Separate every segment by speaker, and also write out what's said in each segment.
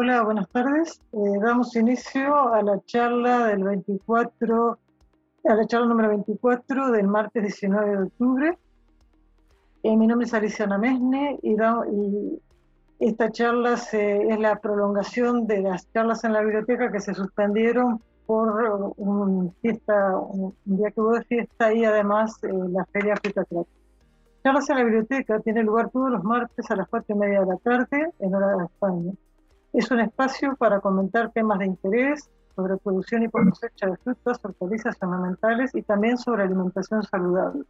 Speaker 1: hola, buenas tardes. Eh, damos inicio a la charla del 24, a la charla número 24 del martes 19 de octubre. Eh, mi nombre es Alicia Mesne y, y esta charla es la prolongación de las charlas en la biblioteca que se suspendieron por un, fiesta, un día que hubo de fiesta y además eh, la Feria Fruta Charlas en la biblioteca tiene lugar todos los martes a las cuatro y media de la tarde en hora de España. Es un espacio para comentar temas de interés sobre producción y cosecha de frutas, hortalizas ornamentales y también sobre alimentación saludable.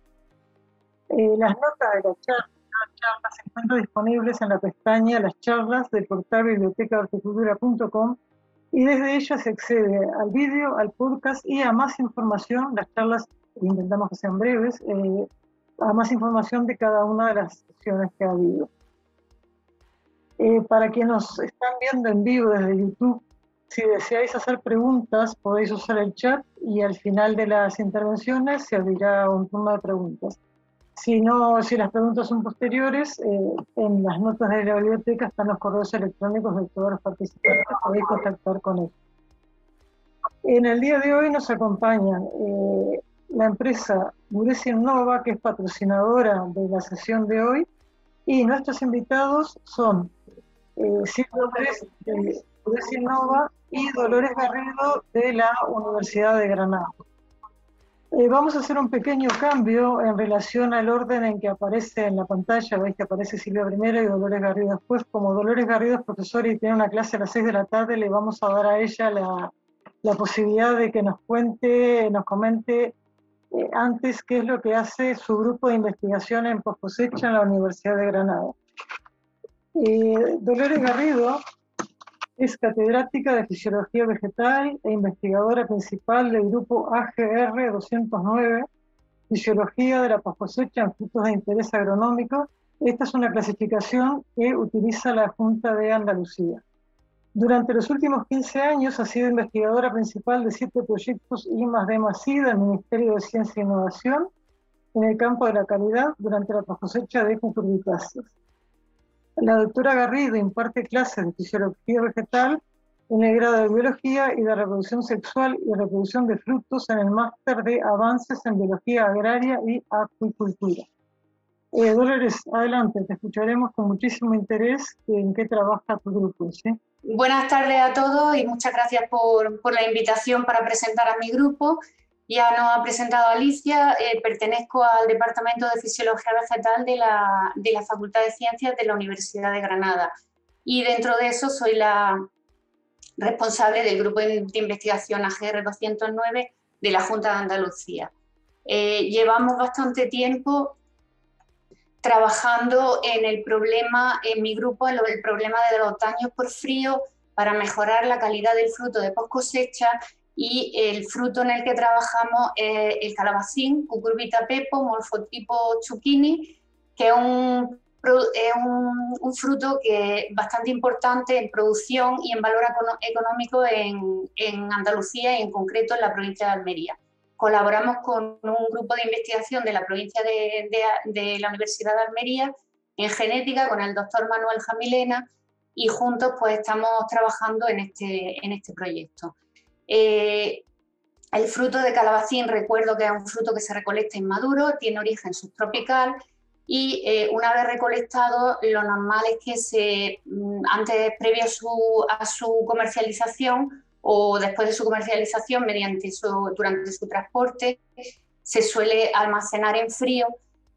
Speaker 1: Eh, las notas de la charla charlas se encuentran disponibles en la pestaña Las charlas del portal bibliotecaarticultura.com y desde ella se accede al vídeo, al podcast y a más información. Las charlas intentamos que sean breves, eh, a más información de cada una de las sesiones que ha habido. Eh, para quienes nos están viendo en vivo desde YouTube, si deseáis hacer preguntas, podéis usar el chat y al final de las intervenciones se abrirá un turno de preguntas. Si, no, si las preguntas son posteriores, eh, en las notas de la biblioteca están los correos electrónicos de todos los participantes, podéis contactar con ellos. En el día de hoy nos acompañan eh, la empresa Muresi Nova, que es patrocinadora de la sesión de hoy, y nuestros invitados son eh, Silvio de Muresi Nova y Dolores Garrido de la Universidad de Granada. Eh, vamos a hacer un pequeño cambio en relación al orden en que aparece en la pantalla. Veis que aparece Silvia primero y Dolores Garrido después. Como Dolores Garrido es profesora y tiene una clase a las 6 de la tarde, le vamos a dar a ella la, la posibilidad de que nos cuente, nos comente eh, antes qué es lo que hace su grupo de investigación en poscosecha en la Universidad de Granada. Eh, Dolores Garrido es catedrática de Fisiología Vegetal e investigadora principal del grupo AGR 209, Fisiología de la Poscosecha en Frutos de Interés Agronómico. Esta es una clasificación que utiliza la Junta de Andalucía. Durante los últimos 15 años ha sido investigadora principal de siete proyectos I D del Ministerio de Ciencia e Innovación en el campo de la calidad durante la cosecha de cucurbitáceas. La doctora Garrido imparte clases de fisiología vegetal en el grado de biología y de reproducción sexual y reproducción de frutos en el máster de avances en biología agraria y acuicultura. Eh, Dolores, adelante, te escucharemos con muchísimo interés en qué trabaja tu grupo.
Speaker 2: Buenas tardes a todos y muchas gracias por la invitación para presentar a mi grupo. Ya nos ha presentado Alicia, eh, pertenezco al Departamento de Fisiología Vegetal de la, de la, Facultad de Ciencias de la Universidad de Granada y dentro de eso soy la responsable del Grupo de Investigación AGR 209 de la Junta de Andalucía. Eh, llevamos bastante tiempo trabajando en el problema, en mi grupo, en el problema de los daños por frío para mejorar la calidad del fruto de post cosecha y el fruto en el que trabajamos es el calabacín, cucurbita pepo, morfotipo zucchini, que es un, es un, fruto que es bastante importante en producción y en valor económico en, en, Andalucía y en concreto en la provincia de Almería. Colaboramos con un grupo de investigación de la provincia de, de, la Universidad de Almería en genética con el doctor Manuel Jamilena y juntos pues estamos trabajando en este, en este proyecto. Eh, el fruto de calabacín, recuerdo que es un fruto que se recolecta inmaduro, tiene origen subtropical y eh, una vez recolectado, lo normal es que se, mm, antes, previo a su, comercialización o después de su comercialización, mediante su, durante su transporte, se suele almacenar en frío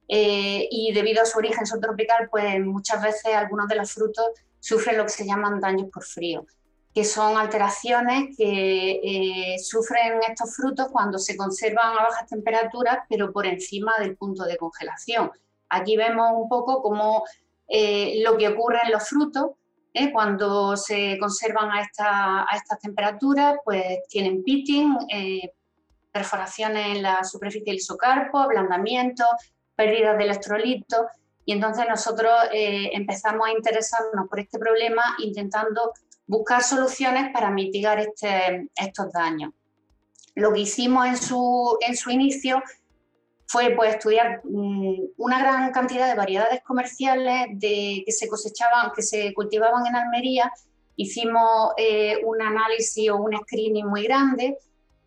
Speaker 2: eh, y debido a su origen subtropical, pues muchas veces algunos de los frutos sufren lo que se llaman daños por frío que son alteraciones que eh, sufren estos frutos cuando se conservan a bajas temperaturas, pero por encima del punto de congelación. Aquí vemos un poco cómo eh, lo que ocurre en los frutos, ¿eh? cuando se conservan a, estas temperaturas, pues tienen pitting, perforaciones en la superficie del isocarpo, ablandamiento, pérdidas de electrolitos, y entonces nosotros empezamos a interesarnos por este problema intentando buscar soluciones para mitigar este, estos daños. Lo que hicimos en su, inicio fue pues, estudiar mm, una gran cantidad de variedades comerciales que se cosechaban, que se cultivaban en Almería hicimos eh, un análisis o un screening muy grande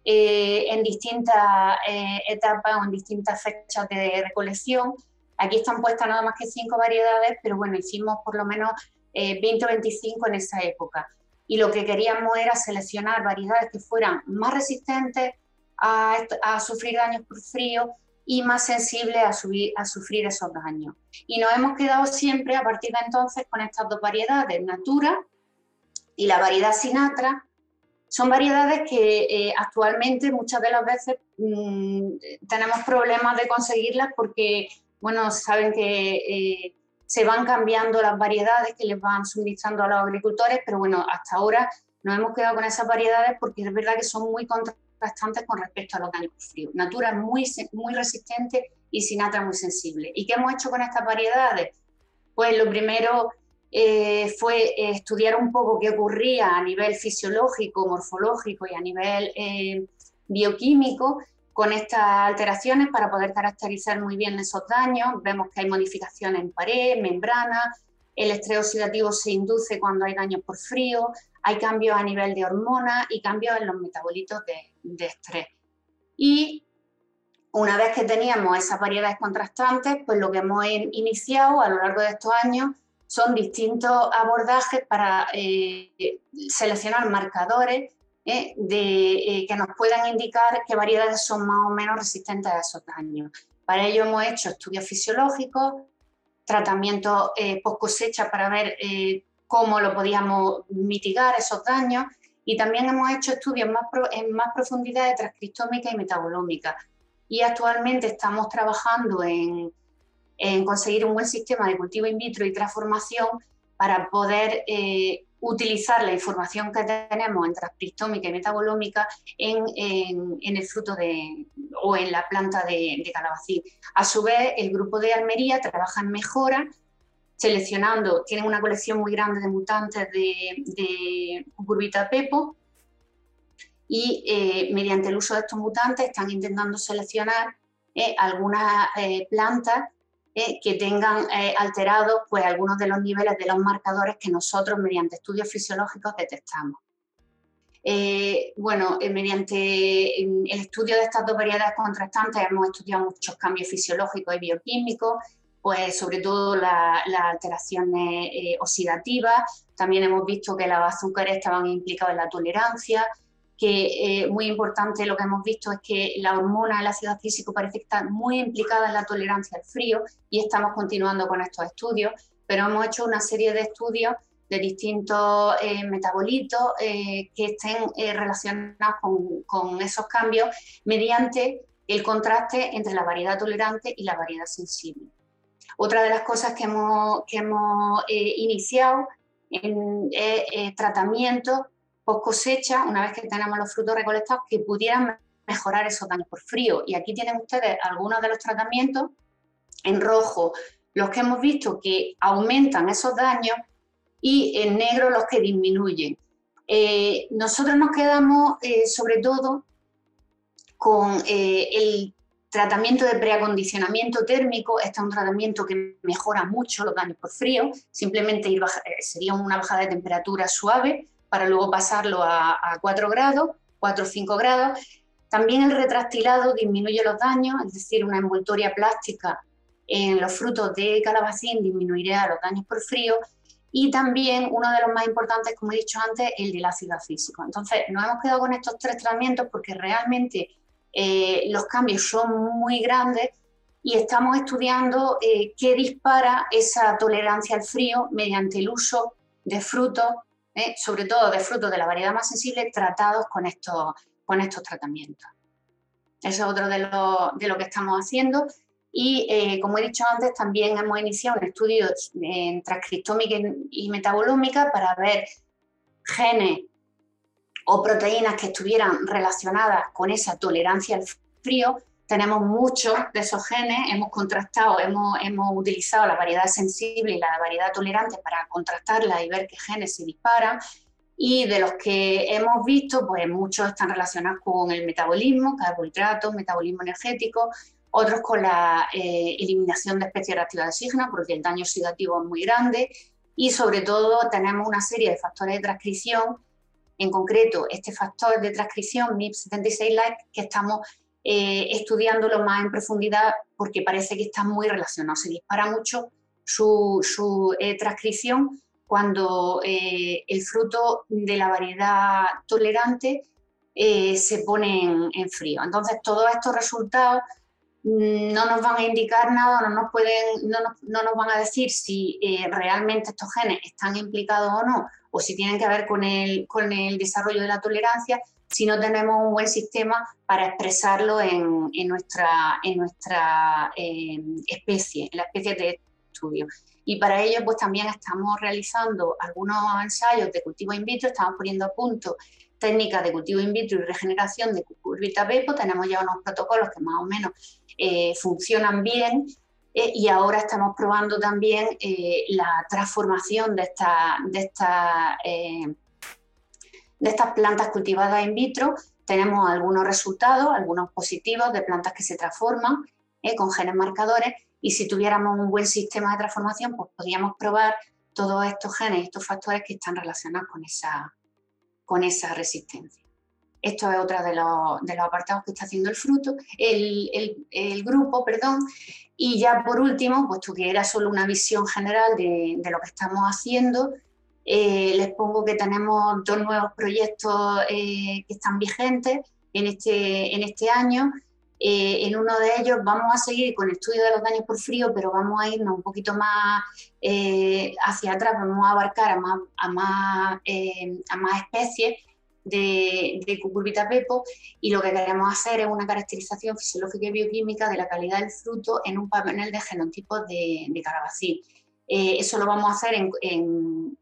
Speaker 2: eh, en distintas eh, etapas o en distintas fechas de recolección. Aquí están puestas nada más que cinco variedades, pero bueno, hicimos por lo menos 20 o 25 en esa época. Y lo que queríamos era seleccionar variedades que fueran más resistentes a, a sufrir daños por frío y más sensibles a, subir, a sufrir esos daños. Y nos hemos quedado siempre a partir de entonces con estas dos variedades, Natura y la variedad Sinatra, son variedades que eh, actualmente muchas de las veces mm, tenemos problemas de conseguirlas porque, bueno, saben que eh, se van cambiando las variedades que les van suministrando a los agricultores, pero bueno, hasta ahora nos hemos quedado con esas variedades porque es verdad que son muy contrastantes con respecto a los daños por frío. Natura muy, muy resistente y Sinatra muy sensible. ¿Y qué hemos hecho con estas variedades? Pues lo primero eh, fue estudiar un poco qué ocurría a nivel fisiológico, morfológico y a nivel eh, bioquímico con estas alteraciones para poder caracterizar muy bien esos daños. Vemos que hay modificaciones en pared, membrana, el estrés oxidativo se induce cuando hay daños por frío, hay cambios a nivel de hormonas y cambios en los metabolitos de, estrés. Y una vez que teníamos esas variedades contrastantes, pues lo que hemos iniciado a lo largo de estos años son distintos abordajes para eh, seleccionar marcadores eh, de, eh, que nos puedan indicar qué variedades son más o menos resistentes a esos daños. Para ello hemos hecho estudios fisiológicos, tratamientos post cosecha para ver cómo lo podíamos mitigar esos daños y también hemos hecho estudios más en más profundidad de transcriptómica y metabolómica. Y actualmente estamos trabajando en en conseguir un buen sistema de cultivo in vitro y transformación para poder eh, utilizar la información que tenemos en transcriptómica y metabolómica en, el fruto de, o en la planta de, de, calabacín. A su vez, el grupo de Almería trabaja en mejora, seleccionando, tienen una colección muy grande de mutantes de, de cucurbita pepo y eh, mediante el uso de estos mutantes están intentando seleccionar eh, algunas plantas eh, que tengan eh, alterados pues, algunos de los niveles de los marcadores que nosotros mediante estudios fisiológicos detectamos. Eh, bueno, mediante el estudio de estas dos variedades contrastantes hemos estudiado muchos cambios fisiológicos y bioquímicos, pues sobre todo las alteraciones oxidativas. También hemos visto que los azúcares estaban implicados en la tolerancia, que eh, muy importante lo que hemos visto es que la hormona el ácido físico parece estar muy implicada en la tolerancia al frío y estamos continuando con estos estudios, pero hemos hecho una serie de estudios de distintos eh, metabolitos eh, que estén relacionados con, esos cambios mediante el contraste entre la variedad tolerante y la variedad sensible. Otra de las cosas que hemos, que hemos iniciado en tratamiento post cosecha, una vez que tenemos los frutos recolectados, que pudieran mejorar esos daños por frío. Y aquí tienen ustedes algunos de los tratamientos en rojo, los que hemos visto que aumentan esos daños y en negro los que disminuyen. Eh, nosotros nos quedamos eh, sobre todo con eh, el tratamiento de preacondicionamiento térmico. Este es un tratamiento que mejora mucho los daños por frío, simplemente sería una bajada de temperatura suave para luego pasarlo a, 4 grados, 4 o 5 grados. También el retractilado disminuye los daños, es decir, una envoltoria plástica en los frutos de calabacín disminuiría los daños por frío y también uno de los más importantes, como he dicho antes, el del ácido físico. Entonces, nos hemos quedado con estos tres tratamientos porque realmente eh, los cambios son muy grandes y estamos estudiando eh, qué dispara esa tolerancia al frío mediante el uso de frutos ¿eh? sobre todo de frutos de la variedad más sensible, tratados con estos, con estos tratamientos. Eso es otro de lo, de lo que estamos haciendo. Y eh, como he dicho antes, también hemos iniciado un estudio en transcriptómica y metabolómica para ver genes o proteínas que estuvieran relacionadas con esa tolerancia al frío tenemos muchos de esos genes, hemos contrastado, hemos, hemos utilizado la variedad sensible y la variedad tolerante para contrastarla y ver qué genes se disparan. Y de los que hemos visto, pues muchos están relacionados con el metabolismo, carbohidratos, metabolismo energético, otros con la eh, eliminación de especies reactivas de oxígeno, porque el daño oxidativo es muy grande, y sobre todo tenemos una serie de factores de transcripción, en concreto este factor de transcripción MIP76 like que estamos eh, estudiándolo más en profundidad porque parece que está muy relacionado, se dispara mucho su, eh, transcripción cuando eh, el fruto de la variedad tolerante se pone en, frío. Entonces, todos estos resultados mm, no nos van a indicar nada, no nos, pueden, no no nos van a decir si realmente estos genes están implicados o no, o si tienen que ver con el desarrollo de la tolerancia, si no tenemos un buen sistema para expresarlo en, en nuestra, en nuestra eh, especie, en la especie de estudio. Y para ello, pues también estamos realizando algunos ensayos de cultivo in vitro, estamos poniendo a punto técnicas de cultivo in vitro y regeneración de cucurbita pepo, tenemos ya unos protocolos que más o menos eh, funcionan bien eh, y ahora estamos probando también la transformación de esta, de esta de estas plantas cultivadas in vitro tenemos algunos resultados, algunos positivos de plantas que se transforman eh, con genes marcadores y si tuviéramos un buen sistema de transformación, pues podríamos probar todos estos genes, estos factores que están relacionados con esa, con esa resistencia. Esto es otro de los, de los apartados que está haciendo el fruto, el, el, grupo, perdón. Y ya por último, puesto que era solo una visión general de, de lo que estamos haciendo, eh, les pongo que tenemos dos nuevos proyectos eh, que están vigentes en este, en este año. Eh, en uno de ellos vamos a seguir con el estudio de los daños por frío, pero vamos a irnos un poquito más hacia atrás, vamos a abarcar a más, a más, a más especies de, de, cucurbita pepo y lo que queremos hacer es una caracterización fisiológica y bioquímica de la calidad del fruto en un panel de genotipos de, de calabacín. eso lo vamos a hacer en en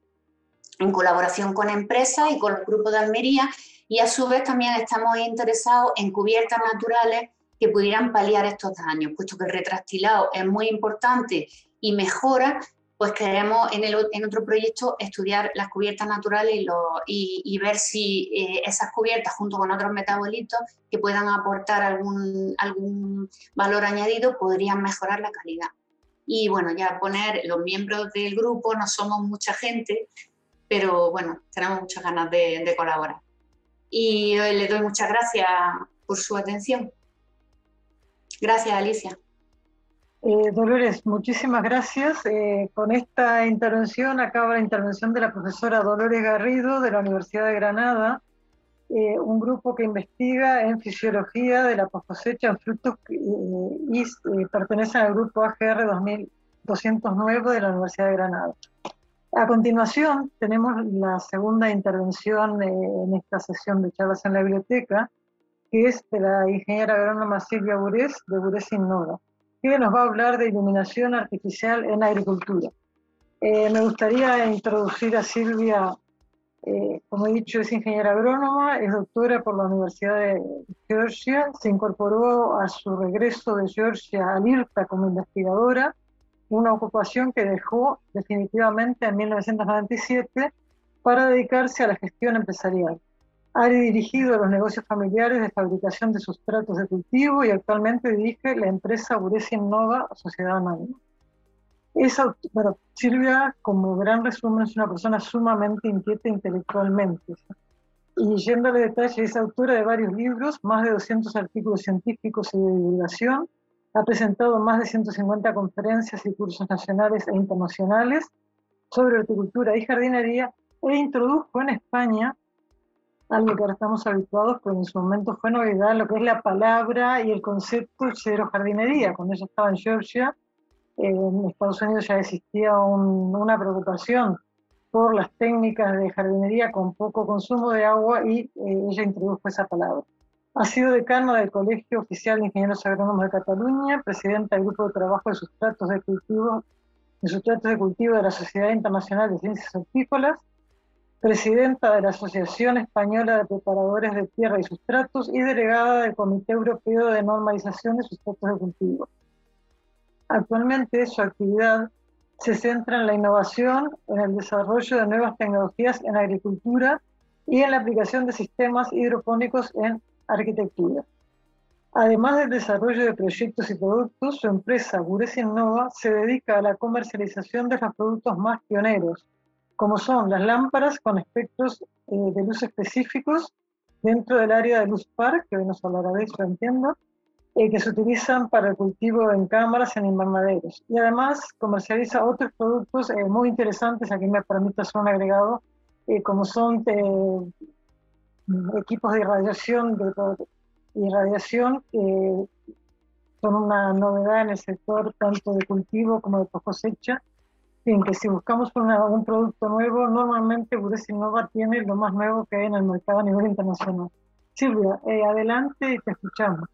Speaker 2: colaboración con empresas y con los grupos de Almería y a su vez también estamos interesados en cubiertas naturales que pudieran paliar estos daños, puesto que el retractilado es muy importante y mejora, pues queremos en, el, en otro proyecto estudiar las cubiertas naturales y, y, ver si eh, esas cubiertas junto con otros metabolitos que puedan aportar algún, algún valor añadido podrían mejorar la calidad. Y bueno, ya poner los miembros del grupo, no somos mucha gente, pero bueno, tenemos muchas ganas de, colaborar. Y hoy le doy muchas gracias por su atención. Gracias, Alicia.
Speaker 1: Eh, Dolores, muchísimas gracias. Eh, con esta intervención acaba la intervención de la profesora Dolores Garrido de la Universidad de Granada, eh, un grupo que investiga en fisiología de la cosecha en frutos y pertenece al grupo AGR 2209 de la Universidad de Granada. A continuación, tenemos la segunda intervención eh, en esta sesión de charlas en la biblioteca, que es de la ingeniera agrónoma Silvia Burés, de Burés Innova, que nos va a hablar de iluminación artificial en agricultura. Eh, me gustaría introducir a Silvia, eh, como he dicho, es ingeniera agrónoma, es doctora por la Universidad de Georgia, se incorporó a su regreso de Georgia al IRTA como investigadora, una ocupación que dejó definitivamente en 1997 para dedicarse a la gestión empresarial. Ha dirigido los negocios familiares de fabricación de sustratos de cultivo y actualmente dirige la empresa Buresi Innova Sociedad Anónima. bueno, Silvia, como gran resumen, es una persona sumamente inquieta intelectualmente. Y yendo al detalle, es autora de varios libros, más de 200 artículos científicos y de divulgación, ha presentado más de 150 conferencias y cursos nacionales e internacionales sobre horticultura y jardinería e introdujo en España algo que ahora estamos habituados, pero en su momento fue novedad, lo que es la palabra y el concepto cero jardinería. Cuando ella estaba en Georgia, en Estados Unidos ya existía una preocupación por las técnicas de jardinería con poco consumo de agua y eh, ella introdujo esa palabra. Ha sido decano del Colegio Oficial de Ingenieros Agrónomos de Cataluña, presidenta del Grupo de Trabajo de Sustratos de Cultivo, de Sustratos de Cultivo de la Sociedad Internacional de Ciencias Hortícolas, presidenta de la Asociación Española de Preparadores de Tierra y Sustratos y delegada del Comité Europeo de Normalización de Sustratos de Cultivo. Actualmente su actividad se centra en la innovación, en el desarrollo de nuevas tecnologías en agricultura y en la aplicación de sistemas hidropónicos en arquitectura. Además del desarrollo de proyectos y productos, su empresa Gures Innova se dedica a la comercialización de los productos más pioneros, como son las lámparas con espectros eh, de luz específicos dentro del área de luz par, que hoy nos hablará de eso, entiendo, eh, que se utilizan para el cultivo en cámaras en invernaderos. Y además comercializa otros productos eh, muy interesantes, aquí me permite hacer un agregado, como son equipos de irradiación, de, irradiación, que son una novedad en el sector tanto de cultivo como de cosecha, en que si buscamos un producto nuevo, normalmente Bures Innova tiene lo más nuevo que hay en el mercado a nivel internacional. Silvia, eh, adelante y te escuchamos.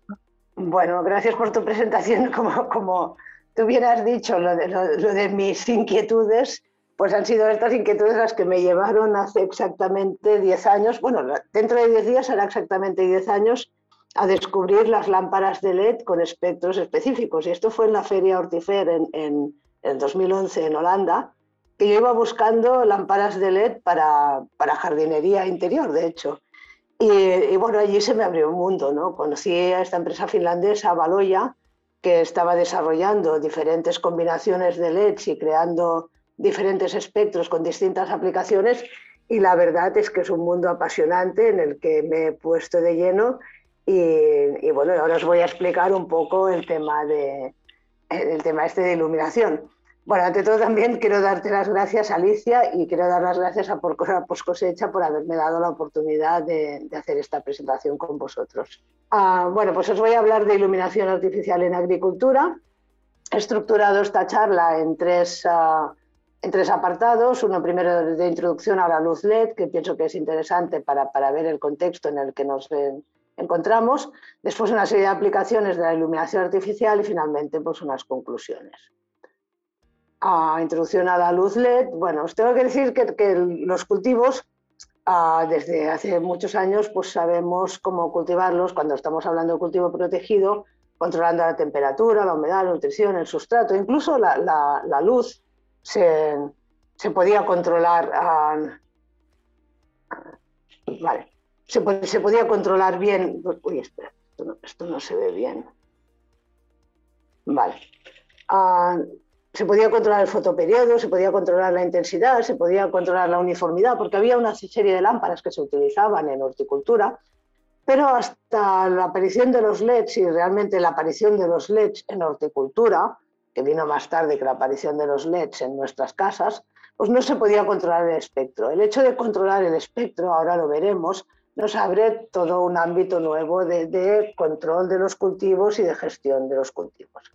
Speaker 3: Bueno, gracias por tu presentación. Como, como tú bien has dicho, lo de, lo, de mis inquietudes, pues han sido estas inquietudes las que me llevaron hace exactamente 10 años, bueno, dentro de 10 días será exactamente 10 años, a descubrir las lámparas de LED con espectros específicos. Y esto fue en la Feria Hortifer en, en en 2011 en Holanda, que yo iba buscando lámparas de LED para, para jardinería interior, de hecho. Y, bueno, allí se me abrió un mundo, ¿no? Conocí a esta empresa finlandesa, Valoya, que estaba desarrollando diferentes combinaciones de LEDs y creando diferentes espectros con distintas aplicaciones. Y la verdad es que es un mundo apasionante en el que me he puesto de lleno. Y, y bueno, ahora os voy a explicar un poco el tema de, el tema este de iluminación. Bueno, ante todo también quiero darte las gracias, Alicia, y quiero dar las gracias a por Cosecha por haberme dado la oportunidad de, hacer esta presentación con vosotros. Ah, bueno, pues os voy a hablar de iluminación artificial en agricultura. He estructurado esta charla en tres, ah, en tres apartados. Uno primero de introducción a la luz LED, que pienso que es interesante para, para ver el contexto en el que nos, encontramos, después una serie de aplicaciones de la iluminación artificial y finalmente pues unas conclusiones. A introducción a la luz LED, bueno, os tengo que decir que, los cultivos ah, desde hace muchos años pues sabemos cómo cultivarlos cuando estamos hablando de cultivo protegido, controlando la temperatura, la humedad, la nutrición, el sustrato, incluso la, luz se, podía controlar. Ah, vale se, podía controlar bien. Uy, espera, esto no, se ve bien. Vale. Ah, se podía controlar el fotoperiodo, se podía controlar la intensidad, se podía controlar la uniformidad, porque había una serie de lámparas que se utilizaban en horticultura, pero hasta la aparición de los LEDs y realmente la aparición de los LEDs en horticultura, que vino más tarde que la aparición de los LEDs en nuestras casas, pues no se podía controlar el espectro. El hecho de controlar el espectro, ahora lo veremos, nos abre todo un ámbito nuevo de, control de los cultivos y de gestión de los cultivos.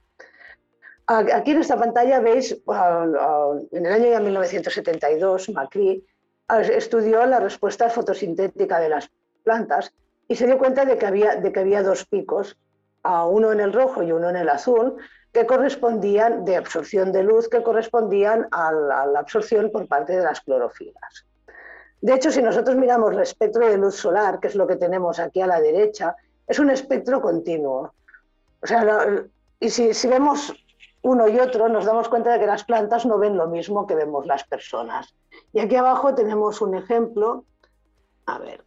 Speaker 3: Aquí en esta pantalla veis, en el año 1972, Macri estudió la respuesta fotosintética de las plantas y se dio cuenta de que había, de que había dos picos, uno en el rojo y uno en el azul, que correspondían de absorción de luz, que correspondían a la absorción por parte de las clorofilas. De hecho, si nosotros miramos el espectro de luz solar, que es lo que tenemos aquí a la derecha, es un espectro continuo. O sea, y si, vemos uno y otro, nos damos cuenta de que las plantas no ven lo mismo que vemos las personas. Y aquí abajo tenemos un ejemplo. A ver.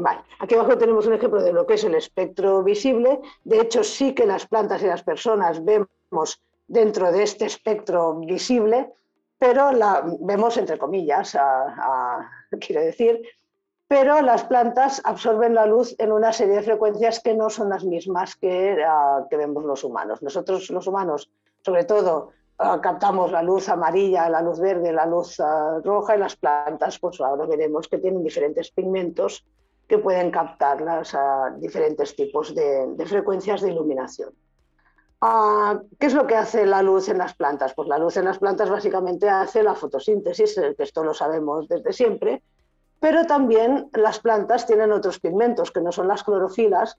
Speaker 3: Vale, aquí abajo tenemos un ejemplo de lo que es el espectro visible. De hecho, sí que las plantas y las personas vemos dentro de este espectro visible, pero la vemos entre comillas, quiero decir, pero las plantas absorben la luz en una serie de frecuencias que no son las mismas que, que vemos los humanos. Nosotros los humanos, sobre todo, captamos la luz amarilla, la luz verde, la luz roja y las plantas, pues ahora veremos que tienen diferentes pigmentos que pueden captar las, diferentes tipos de frecuencias de iluminación. Ah, ¿Qué es lo que hace la luz en las plantas? Pues la luz en las plantas básicamente hace la fotosíntesis, eh, que esto lo sabemos desde siempre, pero también las plantas tienen otros pigmentos que no son las clorofilas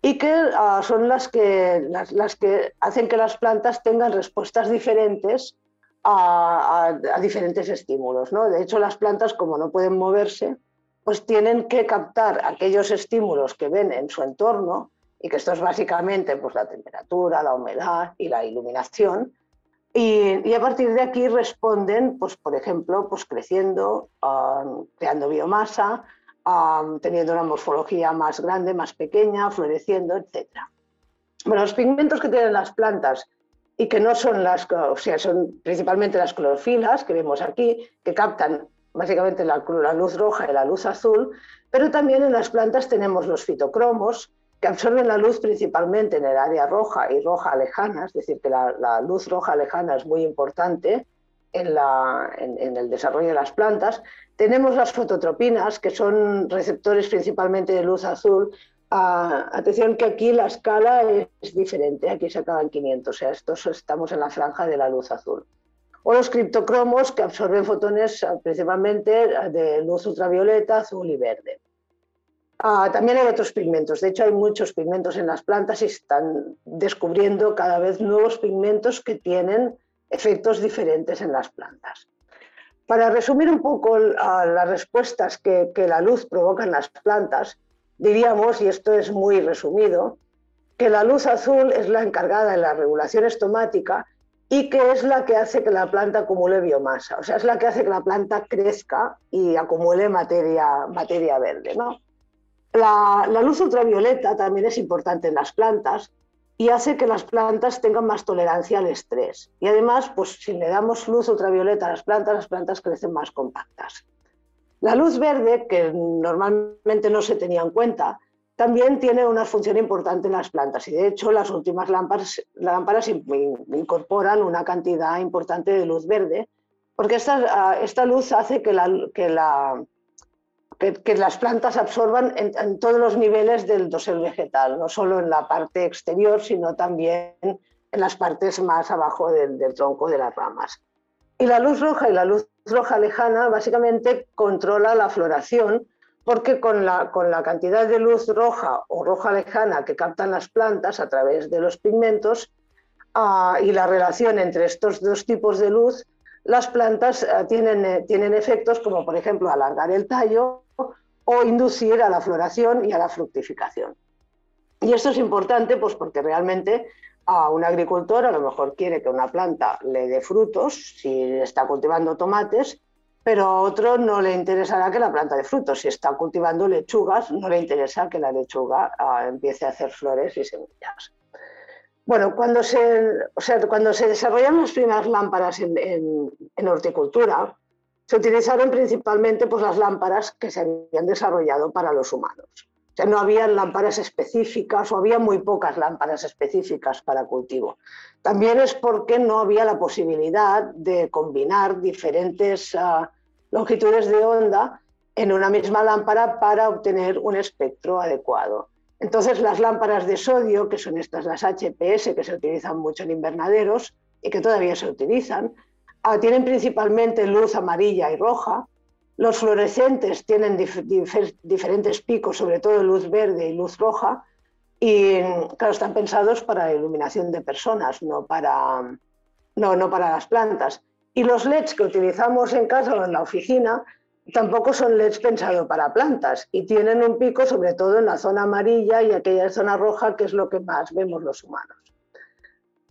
Speaker 3: y que ah, son las que, las, que hacen que las plantas tengan respuestas diferentes a, diferentes estímulos. ¿no? De hecho, las plantas, como no pueden moverse, pues tienen que captar aquellos estímulos que ven en su entorno y que esto es básicamente pues, la temperatura, la humedad y la iluminación. Y, a partir de aquí responden, pues, por ejemplo, pues, creciendo, creando biomasa, teniendo una morfología más grande, más pequeña, floreciendo, etc. Bueno, los pigmentos que tienen las plantas y que no son las, o sea, son principalmente las clorofilas que vemos aquí, que captan básicamente la, luz roja y la luz azul, pero también en las plantas tenemos los fitocromos, que absorben la luz principalmente en el área roja y roja lejana, es decir, que la, luz roja lejana es muy importante en, el desarrollo de las plantas. Tenemos las fototropinas, que son receptores principalmente de luz azul. Ah, atención que aquí la escala es diferente, aquí se acaba en 500, o sea, estos estamos en la franja de la luz azul. O los criptocromos, que absorben fotones ah, principalmente de luz ultravioleta, azul y verde. Ah, también hay otros pigmentos, de hecho hay muchos pigmentos en las plantas y están descubriendo cada vez nuevos pigmentos que tienen efectos diferentes en las plantas. Para resumir un poco las respuestas que, que la luz provoca en las plantas, diríamos, y esto es muy resumido, que la luz azul es la encargada de la regulación estomática y que es la que hace que la planta acumule biomasa, o sea, es la que hace que la planta crezca y acumule materia, materia verde. ¿no? La, luz ultravioleta también es importante en las plantas y hace que las plantas tengan más tolerancia al estrés. Y además, pues si le damos luz ultravioleta a las plantas, las plantas crecen más compactas. La luz verde, que normalmente no se tenía en cuenta, también tiene una función importante en las plantas y de hecho las últimas lámparas, lámparas incorporan una cantidad importante de luz verde porque esta, luz hace que la, que la, que, las plantas absorban en, todos los niveles del dosel vegetal, no solo en la parte exterior, sino también en las partes más abajo del, tronco de las ramas. Y la luz roja y la luz roja lejana básicamente controla la floración porque con la, con la cantidad de luz roja o roja lejana que captan las plantas a través de los pigmentos ah, y la relación entre estos dos tipos de luz, las plantas ah, tienen, eh, tienen efectos como por ejemplo alargar el tallo o inducir a la floración y a la fructificación. Y esto es importante pues, porque realmente a un agricultor a lo mejor quiere que una planta le dé frutos si está cultivando tomates, pero a otro no le interesará que la planta dé frutos. Si está cultivando lechugas, no le interesa que la lechuga ah, empiece a hacer flores y semillas. Bueno, cuando se, o sea, cuando se desarrollaron las primeras lámparas en, en horticultura, se utilizaron principalmente pues, las lámparas que se habían desarrollado para los humanos. No había lámparas específicas o había muy pocas lámparas específicas para cultivo. También es porque no había la posibilidad de combinar diferentes ah, longitudes de onda en una misma lámpara para obtener un espectro adecuado. Entonces las lámparas de sodio, que son estas las HPS que se utilizan mucho en invernaderos y que todavía se utilizan, Ah, tienen principalmente luz amarilla y roja. Los fluorescentes tienen diferentes picos, sobre todo luz verde y luz roja. Y claro, están pensados para iluminación de personas, no para, no, no para las plantas. Y los LEDs que utilizamos en casa o en la oficina tampoco son LEDs pensados para plantas y tienen un pico sobre todo en la zona amarilla y aquella zona roja que es lo que más vemos los humanos.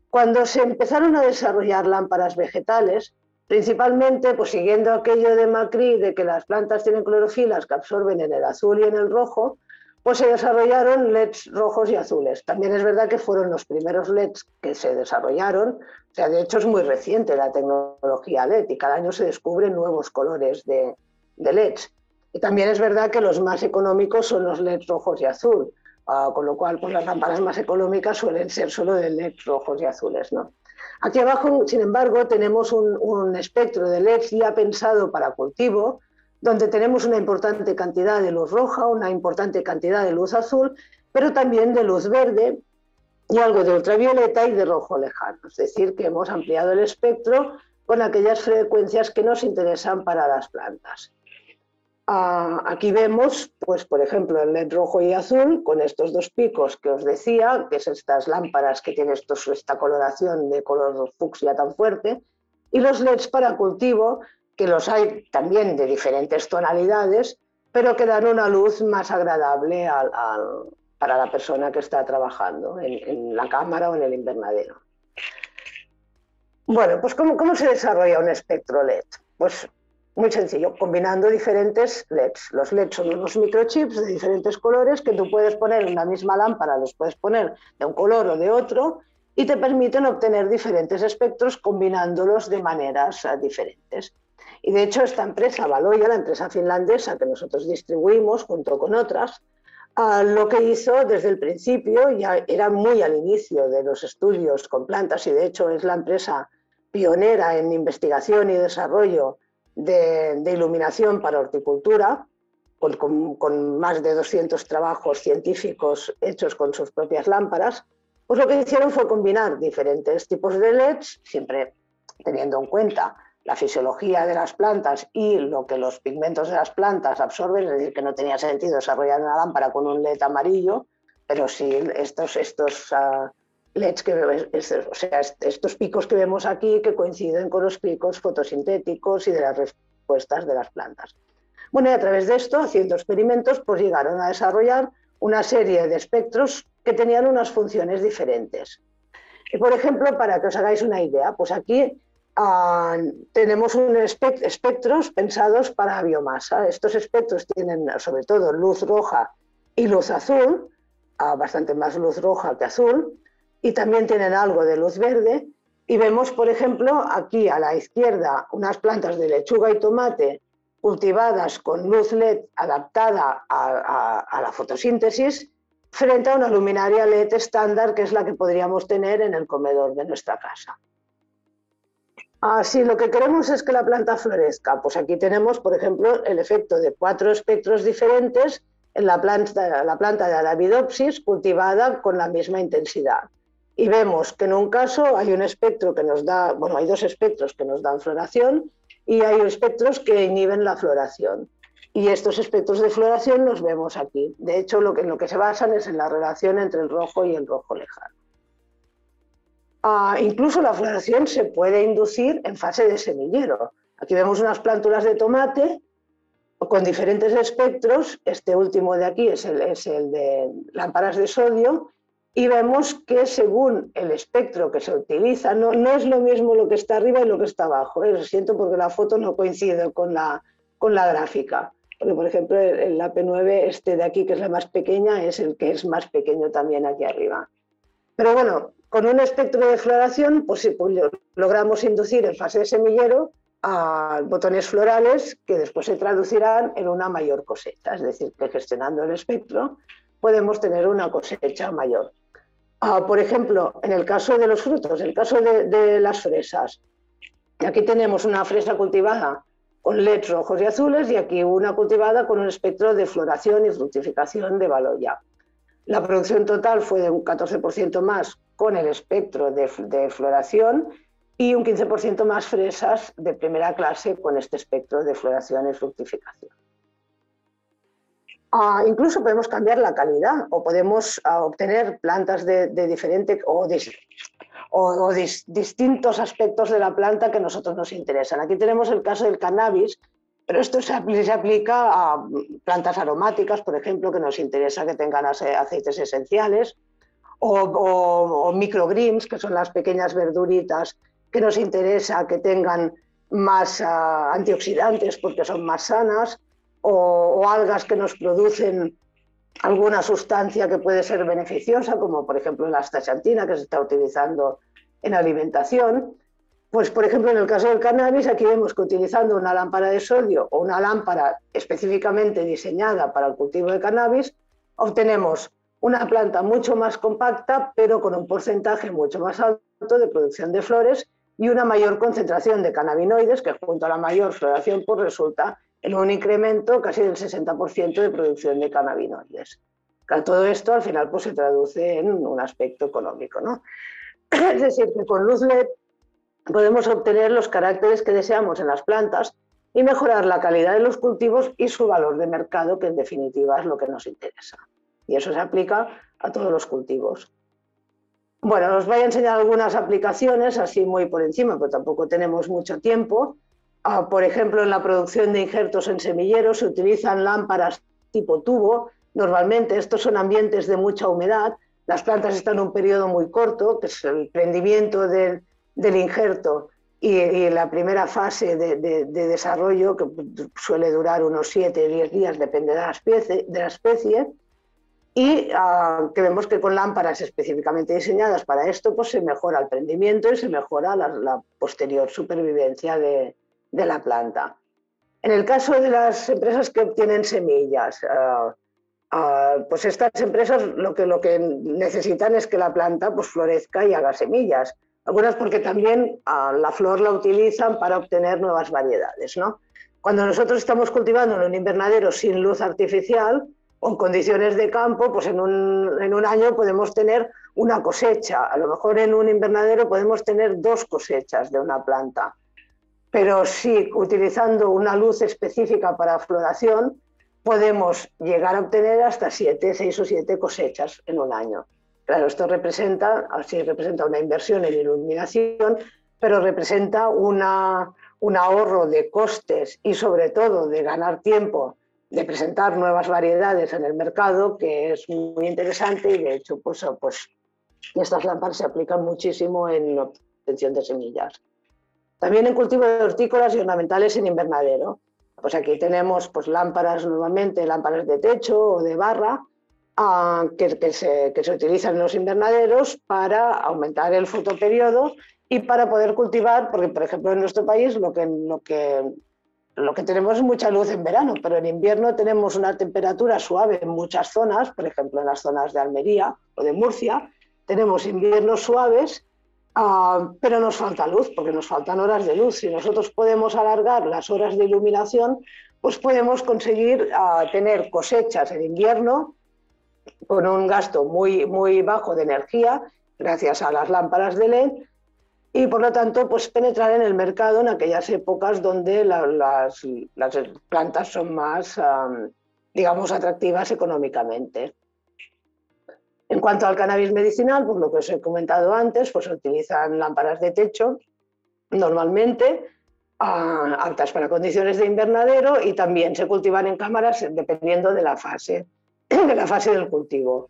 Speaker 3: Cuando se empezaron a desarrollar lámparas vegetales, principalmente pues, siguiendo aquello de Macri de que las plantas tienen clorofilas que absorben en el azul y en el rojo, pues se desarrollaron LEDs rojos y azules. También es verdad que fueron los primeros LEDs que se desarrollaron, o sea, de hecho es muy reciente la tecnología LED y cada año se descubren nuevos colores de, LEDs. Y también es verdad que los más económicos son los LEDs rojos y azul. Ah, con lo cual pues, las lámparas más económicas suelen ser solo de LEDs rojos y azules. ¿no? Aquí abajo, sin embargo, tenemos un, espectro de LEDs ya pensado para cultivo, donde tenemos una importante cantidad de luz roja, una importante cantidad de luz azul, pero también de luz verde y algo de ultravioleta y de rojo lejano. Es decir, que hemos ampliado el espectro con aquellas frecuencias que nos interesan para las plantas aquí vemos, pues, por ejemplo, el LED rojo y azul con estos dos picos que os decía, que son estas lámparas que tienen esta coloración de color fucsia tan fuerte, y los LEDs para cultivo, que los hay también de diferentes tonalidades, pero que dan una luz más agradable para la persona que está trabajando en, en, la cámara o en el invernadero. Bueno, pues ¿cómo, ¿cómo se desarrolla un espectro LED? Pues Muy sencillo, combinando diferentes LEDs. Los LEDs son unos microchips de diferentes colores que tú puedes poner en la misma lámpara, los puedes poner de un color o de otro y te permiten obtener diferentes espectros combinándolos de maneras eh, diferentes. Y de hecho esta empresa, Valoya, la empresa finlandesa que nosotros distribuimos junto con otras, ah, lo que hizo desde el principio, ya era muy al inicio de los estudios con plantas y de hecho es la empresa pionera en investigación y desarrollo de, iluminación para horticultura, con, más de 200 trabajos científicos hechos con sus propias lámparas, pues lo que hicieron fue combinar diferentes tipos de LEDs, siempre teniendo en cuenta la fisiología de las plantas y lo que los pigmentos de las plantas absorben, es decir, que no tenía sentido desarrollar una lámpara con un LED amarillo, pero sí estos, estos ah, LEDs que o sea, estos picos que vemos aquí que coinciden con los picos fotosintéticos y de las respuestas de las plantas. Bueno, y a través de esto, haciendo experimentos, pues llegaron a desarrollar una serie de espectros que tenían unas funciones diferentes. Y, por ejemplo, para que os hagáis una idea, pues aquí Ah, tenemos unos espectros pensados para biomasa. Estos espectros tienen sobre todo luz roja y luz azul, ah, bastante más luz roja que azul, y también tienen algo de luz verde. Y vemos, por ejemplo, aquí a la izquierda unas plantas de lechuga y tomate cultivadas con luz LED adaptada a la fotosíntesis frente a una luminaria LED estándar que es la que podríamos tener en el comedor de nuestra casa. Ah, sí, lo que queremos es que la planta florezca. Pues aquí tenemos, por ejemplo, el efecto de cuatro espectros diferentes en la planta, la planta de Arabidopsis cultivada con la misma intensidad. Y vemos que en un caso hay un espectro que nos da, bueno, hay dos espectros que nos dan floración y hay espectros que inhiben la floración. Y estos espectros de floración los vemos aquí. De hecho, lo que, en lo que se basan es en la relación entre el rojo y el rojo lejano. Ah, incluso la floración se puede inducir en fase de semillero. Aquí vemos unas plántulas de tomate con diferentes espectros. Este último de aquí es el, es el de lámparas de sodio. Y vemos que según el espectro que se utiliza, no, no es lo mismo lo que está arriba y lo que está abajo. ¿eh? Lo siento porque la foto no coincide con la, con la gráfica. Porque, por ejemplo, el, el AP9, este de aquí, que es la más pequeña, es el que es más pequeño también aquí arriba. Pero bueno, con un espectro de floración, pues, pues logramos inducir en fase de semillero a botones florales que después se traducirán en una mayor cosecha. Es decir, que gestionando el espectro podemos tener una cosecha mayor. Ah, por ejemplo, en el caso de los frutos, en el caso de, las fresas, aquí tenemos una fresa cultivada con LEDs rojos y azules y aquí una cultivada con un espectro de floración y fructificación de baloya. La producción total fue de un 14% más con el espectro de, floración y un 15% más fresas de primera clase con este espectro de floración y fructificación. Ah, incluso podemos cambiar la calidad o podemos ah, obtener plantas de, diferente o, distintos aspectos de la planta que a nosotros nos interesan. Aquí tenemos el caso del cannabis, pero esto se, aplica a plantas aromáticas, por ejemplo, que nos interesa que tengan aceites esenciales, o, microgreens, que son las pequeñas verduritas que nos interesa que tengan más ah, antioxidantes porque son más sanas, o, algas que nos producen alguna sustancia que puede ser beneficiosa, como por ejemplo la astaxantina que se está utilizando en alimentación. Pues, por ejemplo, en el caso del cannabis, aquí vemos que utilizando una lámpara de sodio o una lámpara específicamente diseñada para el cultivo de cannabis, obtenemos una planta mucho más compacta, pero con un porcentaje mucho más alto de producción de flores y una mayor concentración de cannabinoides, que junto a la mayor floración pues resulta un incremento casi del 60% de producción de cannabinoides. Todo esto al final pues, se traduce en un aspecto económico. ¿no? Es decir, que con luz LED podemos obtener los caracteres que deseamos en las plantas y mejorar la calidad de los cultivos y su valor de mercado, que en definitiva es lo que nos interesa y eso se aplica a todos los cultivos. Bueno, os voy a enseñar algunas aplicaciones, así muy por encima, pero tampoco tenemos mucho tiempo. Ah, por ejemplo, en la producción de injertos en semilleros se utilizan lámparas tipo tubo. Normalmente estos son ambientes de mucha humedad. Las plantas están en un periodo muy corto, que es el prendimiento del, del injerto y, la primera fase de, desarrollo, que suele durar unos 7 o 10 días, depende de la especie, de la especie y ah, que vemos que con lámparas específicamente diseñadas para esto, pues se mejora el prendimiento y se mejora la, posterior supervivencia de, la planta. En el caso de las empresas que obtienen semillas, ah, ah, pues estas empresas lo que, lo que necesitan es que la planta pues, florezca y haga semillas. Algunas porque también la flor la utilizan para obtener nuevas variedades. ¿no? Cuando nosotros estamos cultivando en un invernadero sin luz artificial, o en condiciones de campo, pues en un, en un, año podemos tener una cosecha. A lo mejor en un invernadero podemos tener dos cosechas de una planta. Pero sí, utilizando una luz específica para floración, podemos llegar a obtener hasta siete, seis o siete cosechas en un año. Claro, esto representa, así representa una inversión en iluminación, pero representa una, un ahorro de costes y sobre todo de ganar tiempo de presentar nuevas variedades en el mercado, que es muy interesante y de hecho pues, pues estas lámparas se aplican muchísimo en la obtención de semillas. También en cultivo de hortícolas y ornamentales en invernadero. Pues aquí tenemos pues, lámparas normalmente, lámparas de techo o de barra, ah, que, se, utilizan en los invernaderos para aumentar el fotoperiodo y para poder cultivar, porque por ejemplo en nuestro país lo que, lo que lo que tenemos es mucha luz en verano, pero en invierno tenemos una temperatura suave en muchas zonas, por ejemplo en las zonas de Almería o de Murcia, tenemos inviernos suaves, ah, pero nos falta luz, porque nos faltan horas de luz. Si nosotros podemos alargar las horas de iluminación, pues podemos conseguir ah, tener cosechas en invierno con un gasto muy, muy bajo de energía, gracias a las lámparas de LED, y por lo tanto pues penetrar en el mercado en aquellas épocas donde las, plantas son más, digamos, atractivas económicamente. En cuanto al cannabis medicinal, pues lo que os he comentado antes, pues se utilizan lámparas de techo normalmente, aptas para condiciones de invernadero y también se cultivan en cámaras dependiendo de la fase, de la fase del cultivo.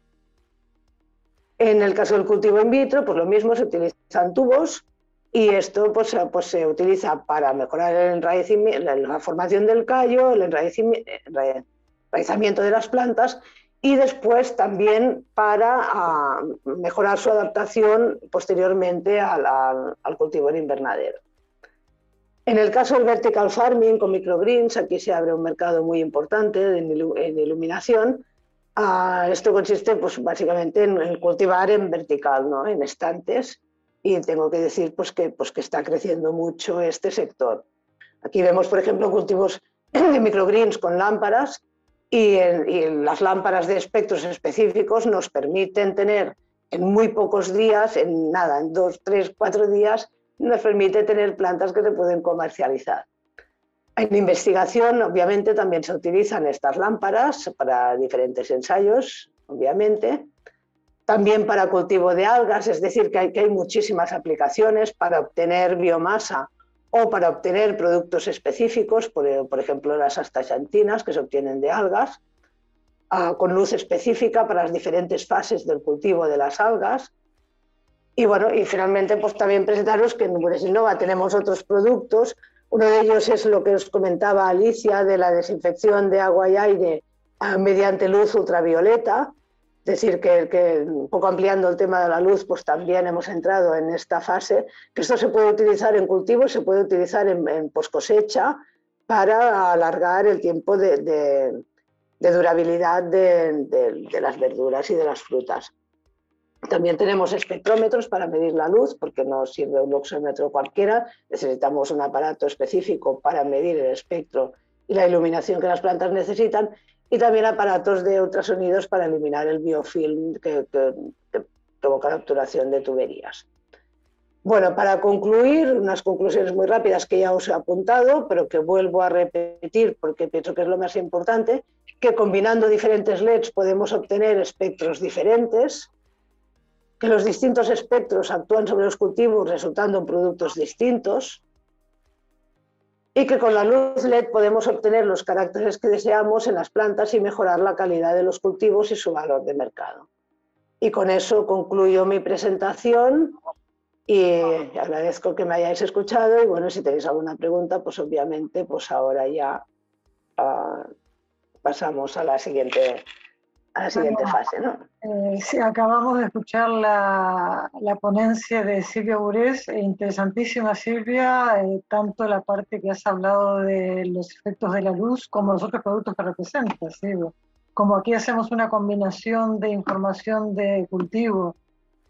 Speaker 3: En el caso del cultivo in vitro, pues lo mismo, se utilizan tubos y esto pues, pues, se utiliza para mejorar el la formación del callo, el enraizamiento de las plantas y después también para ah, mejorar su adaptación posteriormente al, cultivo en invernadero. En el caso del vertical farming con microgreens, aquí se abre un mercado muy importante en, iluminación. Ah, esto consiste pues, básicamente en, cultivar en vertical, ¿no? en estantes, y tengo que decir pues, que, pues, que está creciendo mucho este sector. Aquí vemos, por ejemplo, cultivos de microgreens con lámparas y, las lámparas de espectros específicos nos permiten tener en muy pocos días, en nada, en dos, tres, cuatro días, nos permite tener plantas que se pueden comercializar. En investigación, obviamente, también se utilizan estas lámparas para diferentes ensayos, obviamente, también para cultivo de algas, es decir, que hay, muchísimas aplicaciones para obtener biomasa o para obtener productos específicos, por, ejemplo las astaxantinas que se obtienen de algas, ah, con luz específica para las diferentes fases del cultivo de las algas. Y bueno, y finalmente pues también presentaros que en Buresinova tenemos otros productos. Uno de ellos es lo que os comentaba Alicia de la desinfección de agua y aire ah, mediante luz ultravioleta, decir que, un poco ampliando el tema de la luz, pues también hemos entrado en esta fase, que esto se puede utilizar en cultivo, se puede utilizar en, en post cosecha para alargar el tiempo de, durabilidad de, las verduras y de las frutas. También tenemos espectrómetros para medir la luz, porque no sirve un luxómetro cualquiera, necesitamos un aparato específico para medir el espectro y la iluminación que las plantas necesitan y también aparatos de ultrasonidos para eliminar el biofilm que, provoca la obturación de tuberías. Bueno, para concluir, unas conclusiones muy rápidas que ya os he apuntado, pero que vuelvo a repetir porque pienso que es lo más importante, que combinando diferentes LEDs podemos obtener espectros diferentes, que los distintos espectros actúan sobre los cultivos resultando en productos distintos, y que con la luz LED podemos obtener los caracteres que deseamos en las plantas y mejorar la calidad de los cultivos y su valor de mercado. Y con eso concluyo mi presentación Y agradezco que me hayáis escuchado y bueno, si tenéis alguna pregunta, pues obviamente, pues ahora ya uh, pasamos a la siguiente a la siguiente fase, ¿no?
Speaker 1: Eh, sí, acabamos de escuchar la, la ponencia de Silvia Burés, e interesantísima Silvia, eh, tanto la parte que has hablado de los efectos de la luz como los otros productos que representas, ¿sí? como aquí hacemos una combinación de información de cultivo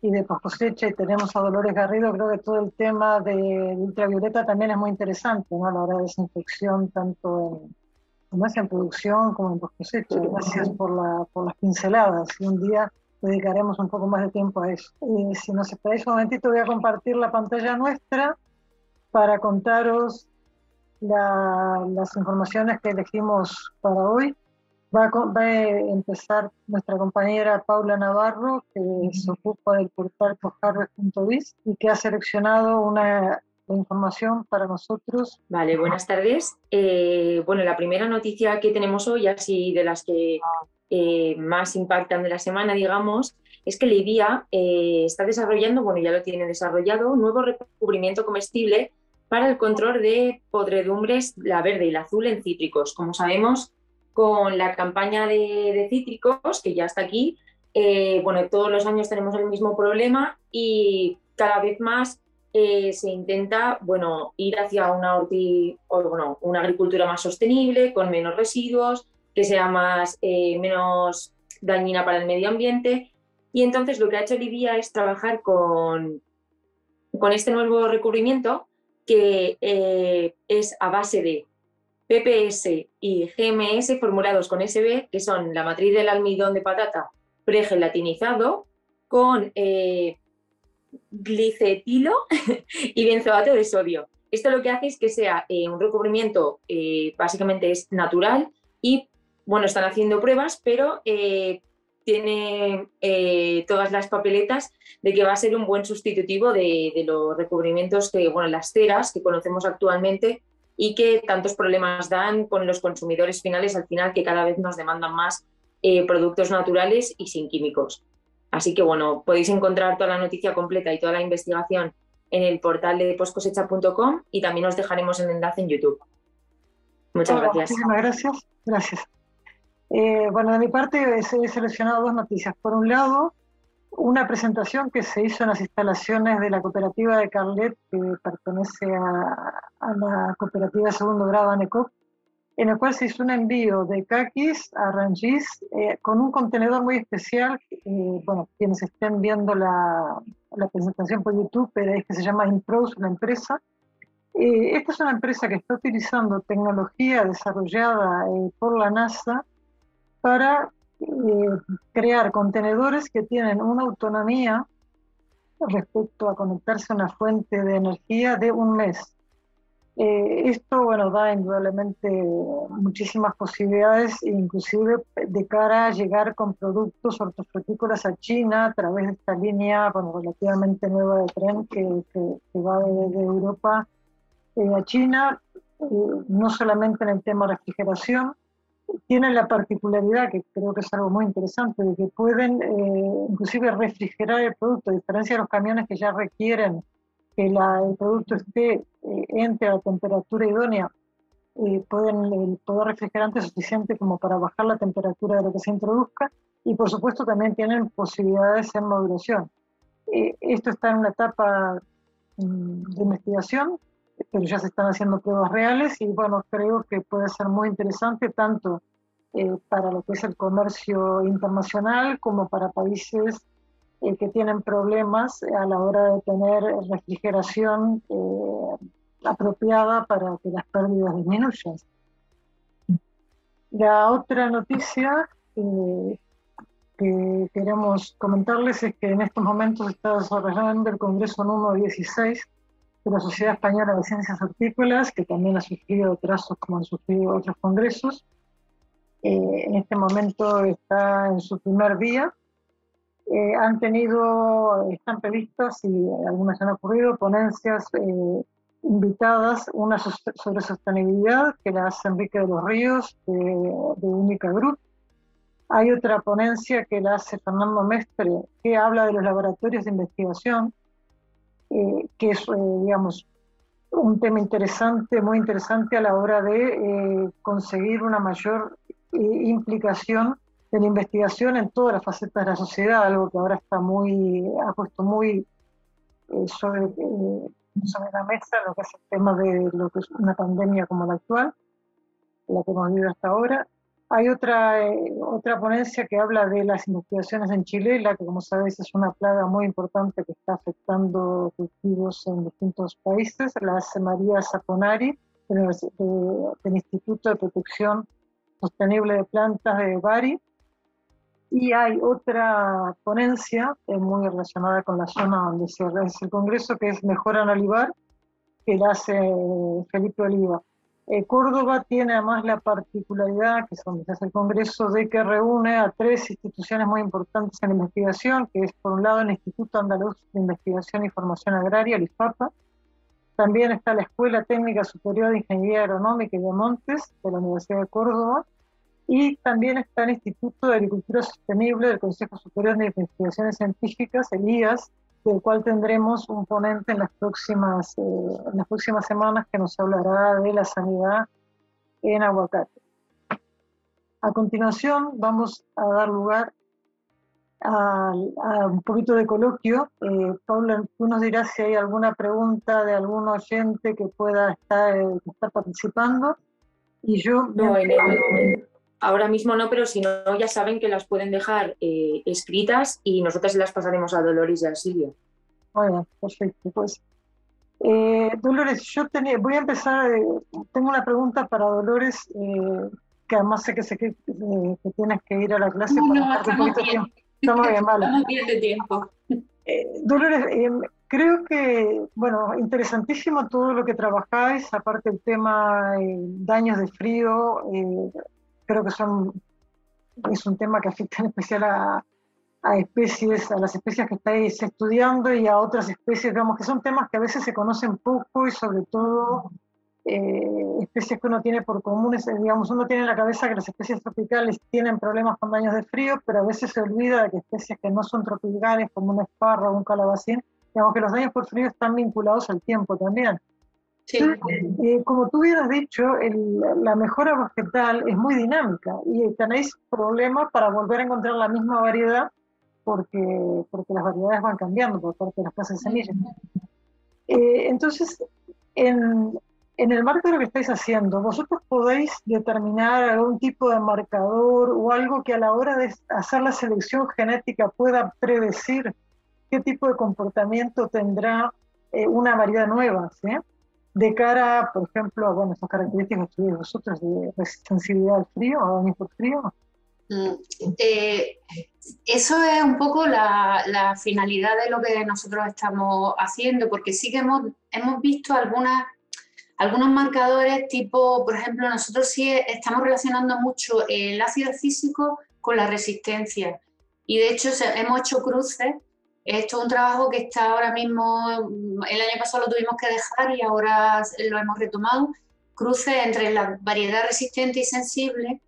Speaker 1: y de post cosecha y tenemos a Dolores Garrido, creo que todo el tema de, ultravioleta también es muy interesante, ¿no? A la hora de desinfección, tanto en, como en producción como en post cosecha. Gracias por, la, por las pinceladas y un día dedicaremos un poco más de tiempo a eso. Y si nos esperáis un momentito, voy a compartir la pantalla nuestra para contaros las informaciones que elegimos para hoy. Va a, empezar nuestra compañera Paula Navarro, que se ocupa del portal cojarves.biz y que ha seleccionado una información para nosotros.
Speaker 4: Vale, buenas tardes. Eh, bueno, la primera noticia que tenemos hoy, así de las que eh, más impactan de la semana, digamos, es que Libia eh, está desarrollando, bueno, ya lo tiene desarrollado, nuevo recubrimiento comestible para el control de podredumbres, la verde y la azul en cítricos. Como sabemos, con la campaña de, cítricos, que ya está aquí. Eh, bueno, todos los años tenemos el mismo problema y cada vez más eh, se intenta bueno, ir hacia una, bueno, una agricultura más sostenible, con menos residuos, que sea más, eh, menos dañina para el medio ambiente. Y entonces lo que ha hecho Libia es trabajar con, con este nuevo recubrimiento que es a base de PPS y GMS formulados con SB, que son la matriz del almidón de patata pregelatinizado con eh, glicetilo y benzoato de sodio. Esto lo que hace es que sea eh, un recubrimiento, eh, básicamente es natural y, bueno, están haciendo pruebas, pero tiene todas las papeletas de que va a ser un buen sustitutivo de, de, los recubrimientos que, bueno, las ceras que conocemos actualmente y que tantos problemas dan con los consumidores finales al final que cada vez nos demandan más eh, productos naturales y sin químicos. Así que bueno, podéis encontrar toda la noticia completa y toda la investigación en el portal de postcosecha.com y también os dejaremos el enlace en YouTube. Muchas gracias.
Speaker 1: Muchísimas gracias. Gracias. Eh, bueno, de mi parte he seleccionado dos noticias. Por un lado, una presentación que se hizo en las instalaciones de la cooperativa de Carlet, que pertenece a, la cooperativa segundo grado ANECOP, en el cual se hizo un envío de caquis a Rangis eh, con un contenedor muy especial. Eh, bueno, quienes estén viendo la, la, presentación por YouTube, pero es que se llama Impros, la empresa. Eh, esta es una empresa que está utilizando tecnología desarrollada por la NASA para eh, crear contenedores que tienen una autonomía respecto a conectarse a una fuente de energía de un mes. Eh, esto, bueno, da indudablemente muchísimas posibilidades, inclusive de cara a llegar con productos hortofrutícolas a China a través de esta línea, bueno, relativamente nueva de tren que, que, va desde Europa eh, a China, no solamente en el tema refrigeración, tienen la particularidad, que creo que es algo muy interesante, de que pueden eh, inclusive refrigerar el producto, a diferencia de los camiones que ya requieren que el producto esté eh, entre a la temperatura idónea, eh, pueden el poder refrigerante suficiente como para bajar la temperatura de lo que se introduzca y por supuesto también tienen posibilidades en modulación. esto está en una etapa mm, de investigación, pero ya se están haciendo pruebas reales y bueno, creo que puede ser muy interesante tanto eh, para lo que es el comercio internacional como para países eh, que tienen problemas a la hora de tener refrigeración eh, apropiada para que las pérdidas disminuyan. La otra noticia que queremos comentarles es que en estos momentos está desarrollando el Congreso número 16 de la Sociedad Española de Ciencias Hortícolas, que también ha sufrido trazos como han sufrido otros congresos. Eh, en este momento está en su primer día. Eh, han tenido, están previstas y algunas han ocurrido, ponencias eh, invitadas, una sobre sostenibilidad que la hace Enrique de los Ríos de, de Única Group. Hay otra ponencia que la hace Fernando Mestre que habla de los laboratorios de investigación eh, que es, digamos, un tema interesante, muy interesante a la hora de conseguir una mayor implicación de la investigación en todas las facetas de la sociedad, algo que ahora está muy, ha puesto muy sobre, sobre la mesa lo que es el tema de lo que es una pandemia como la actual, la que hemos vivido hasta ahora. Hay otra, eh, otra ponencia que habla de las investigaciones en Chile, la que como sabéis es una plaga muy importante que está afectando cultivos en distintos países, la hace María Saponari, del Instituto de Protección Sostenible de Plantas de Bari, y hay otra ponencia eh, muy relacionada con la zona donde se realiza el Congreso, que es Mejora Olivar, que la hace Felipe Oliva. Eh, Córdoba tiene además la particularidad, que es el Congreso, de que reúne a tres instituciones muy importantes en investigación, que es por un lado el Instituto Andaluz de Investigación y Formación Agraria, el IFAPA, también está la Escuela Técnica Superior de Ingeniería Agronómica y de Montes, de la Universidad de Córdoba, y también está el Instituto de Agricultura Sostenible del Consejo Superior de Investigaciones Científicas, el IAS, del cual tendremos un ponente en las próximas, eh, en las próximas semanas que nos hablará de la sanidad en aguacate. A continuación vamos a dar lugar a, un poquito de coloquio. Eh, Paula, tú nos dirás si hay alguna pregunta de algún oyente que pueda estar, eh, estar participando. Y yo...
Speaker 4: No, Ahora mismo no, pero si no, ya saben que las pueden dejar eh, escritas y nosotras las pasaremos a Dolores y a Silvia.
Speaker 1: Bueno, perfecto. Pues, eh, Dolores, yo tenía, voy a empezar, eh, tengo una pregunta para Dolores, que además sé que, sé que, tienes que ir a la clase.
Speaker 2: No, no, estamos bien. Tiempo.
Speaker 1: Estamos bien, vale.
Speaker 2: Estamos bien de tiempo.
Speaker 1: Dolores, creo que, bueno, interesantísimo todo lo que trabajáis, aparte el tema daños de frío, creo que son, es un tema que afecta en especial a, especies, a las especies que estáis estudiando y a otras especies, digamos que son temas que a veces se conocen poco y sobre todo eh, especies que uno tiene por comunes, digamos, uno tiene en la cabeza que las especies tropicales tienen problemas con daños de frío, pero a veces se olvida de que especies que no son tropicales, como una esparra o un calabacín, digamos que los daños por frío están vinculados al tiempo también. Eh, como tú hubieras dicho, la mejora vegetal es muy dinámica y tenéis problemas para volver a encontrar la misma variedad porque, porque las variedades van cambiando por parte de las clases de semillas. Eh, entonces, en, en el marco de lo que estáis haciendo, ¿vosotros podéis determinar algún tipo de marcador o algo que a la hora de hacer la selección genética pueda predecir qué tipo de comportamiento tendrá eh, una variedad nueva? ¿sí? De cara, por ejemplo, bueno, esas características que vosotros de sensibilidad al frío, a daños por frío?
Speaker 2: Mm, eh, eso es un poco la, la, finalidad de lo que nosotros estamos haciendo, porque sí que hemos, hemos visto algunas, algunos marcadores tipo, por ejemplo, nosotros sí estamos relacionando mucho el ácido físico con la resistencia. Y de hecho hemos hecho cruces esto es un trabajo que está ahora mismo, el año pasado lo tuvimos que dejar y ahora lo hemos retomado, cruce entre la variedad resistente y sensible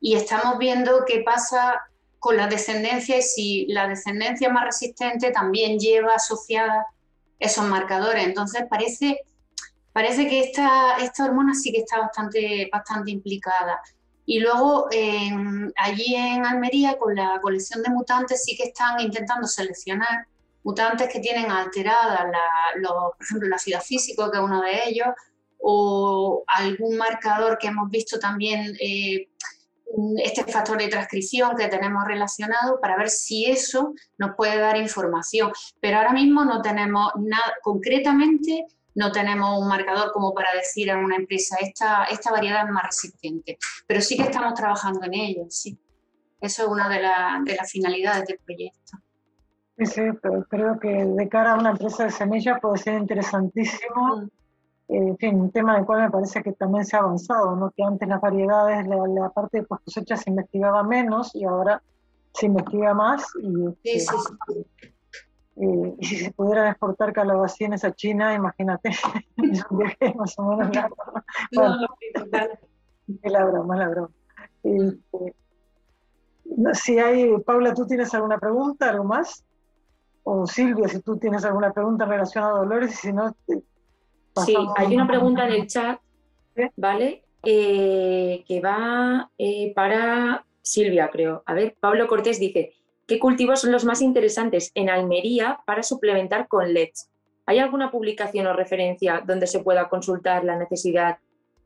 Speaker 2: y estamos viendo qué pasa con la descendencia y si la descendencia más resistente también lleva asociada esos marcadores. Entonces parece, parece que esta, esta hormona sí que está bastante, bastante implicada. Y luego allí en Almería, con la colección de mutantes, sí que están intentando seleccionar mutantes que tienen alterada, por ejemplo, el ácido físico, que es uno de ellos, o algún marcador que hemos visto también, eh, este factor de transcripción que tenemos relacionado, para ver si eso nos puede dar información. Pero ahora mismo no tenemos nada, concretamente no tenemos un marcador como para decir a una empresa, esta, esta variedad es más resistente, pero sí que estamos trabajando en ello, sí. Eso es una de, de las finalidades del proyecto.
Speaker 1: Sí, sí, pero creo que de cara a una empresa de semilla puede ser interesantísimo. Mm. Eh, en fin, un tema del cual me parece que también se ha avanzado, ¿no? que antes las variedades, la, parte de cosecha se investigaba menos y ahora se investiga más. Y,
Speaker 2: sí, este, sí, sí.
Speaker 1: Eh, y si se pudieran exportar calabacines a China, imagínate, es un viaje más o menos largo. es la broma, la broma. Este, si hay, Paula, ¿tú tienes alguna pregunta, algo más? o Silvia, si tú tienes alguna pregunta relacionada a Dolores, y si no...
Speaker 4: Sí, hay una pregunta en el chat, ¿vale? Eh, que va eh, para Silvia, creo. A ver, Pablo Cortés dice, ¿qué cultivos son los más interesantes en Almería para suplementar con LEDs? ¿Hay alguna publicación o referencia donde se pueda consultar la necesidad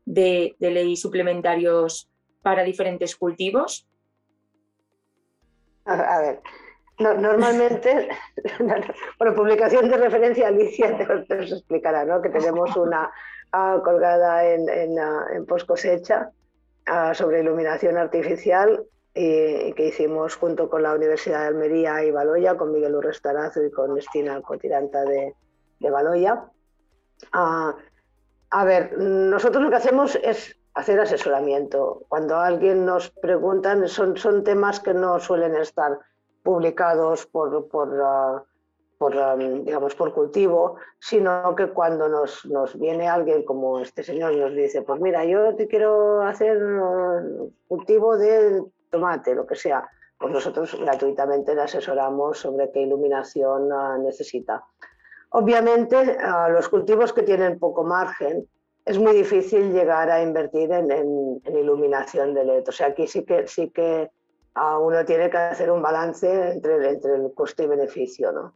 Speaker 4: de, de ley suplementarios para diferentes cultivos?
Speaker 3: A ver, normalmente, bueno, publicación de referencia, Alicia te, os explicará, ¿no? Que tenemos una colgada en, post cosecha sobre iluminación artificial y, que hicimos junto con la Universidad de Almería y Baloya, con Miguel Urrestarazo y con Estina Cotiranta de, de Baloya. a ver, nosotros lo que hacemos es hacer asesoramiento. Cuando alguien nos pregunta, son, son temas que no suelen estar publicados por, por, uh, por um, digamos, por cultivo, sino que cuando nos, nos, viene alguien como este señor nos dice, pues mira, yo te quiero hacer uh, cultivo de tomate, lo que sea, pues nosotros gratuitamente le asesoramos sobre qué iluminación uh, necesita. Obviamente, los cultivos que tienen poco margen, es muy difícil llegar a invertir en, iluminación de LED. O sea, aquí sí que, sí que uno tiene que hacer un balance entre, entre el coste y beneficio, ¿no?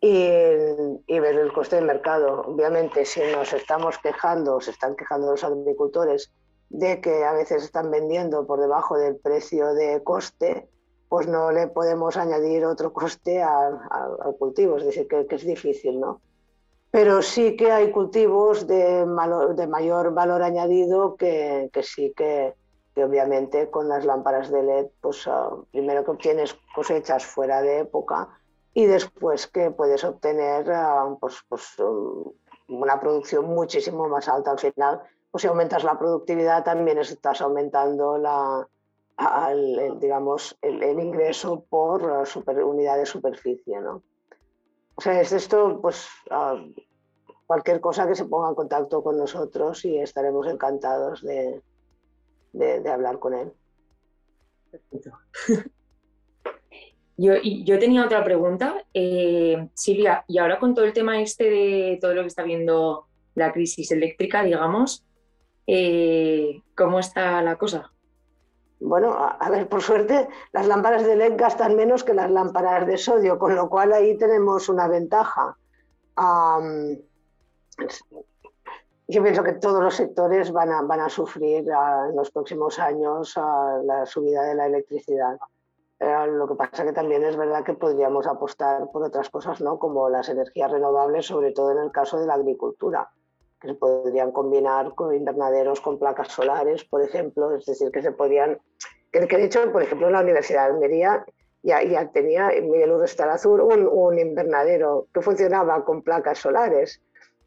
Speaker 3: Y, ver el coste del mercado. Obviamente, si nos estamos quejando, se están quejando los agricultores de que a veces están vendiendo por debajo del precio de coste, pues no le podemos añadir otro coste al, cultivo. Es decir, que, es difícil, ¿no? pero sí que hay cultivos de, de mayor valor añadido que, que sí que, que, obviamente con las lámparas de LED, pues ah, primero que obtienes cosechas fuera de época y después que puedes obtener uh, pues, pues, una producción muchísimo más alta al final. Pues si aumentas la productividad también estás aumentando la, el, digamos, el, el, ingreso por super, unidad de superficie. ¿no? O sea, es esto, pues cualquier cosa que se ponga en contacto con nosotros y estaremos encantados de, de, hablar con él.
Speaker 4: Perfecto. Yo, yo, tenía otra pregunta, eh, Silvia, y ahora con todo el tema este de todo lo que está viendo la crisis eléctrica, digamos, eh, ¿cómo está la cosa?
Speaker 3: Bueno, a, ver, por suerte las lámparas de LED gastan menos que las lámparas de sodio, con lo cual ahí tenemos una ventaja. yo pienso que todos los sectores van a, van a sufrir ah, en los próximos años ah, la subida de la electricidad. Eh, lo que pasa que también es verdad que podríamos apostar por otras cosas, ¿no? como las energías renovables, sobre todo en el caso de la agricultura que se podrían combinar con invernaderos con placas solares, por ejemplo, es decir, que se podían, que, de hecho, por ejemplo, en la Universidad de Almería ya, ya tenía Miguel Urrestarazur un, un invernadero que funcionaba con placas solares,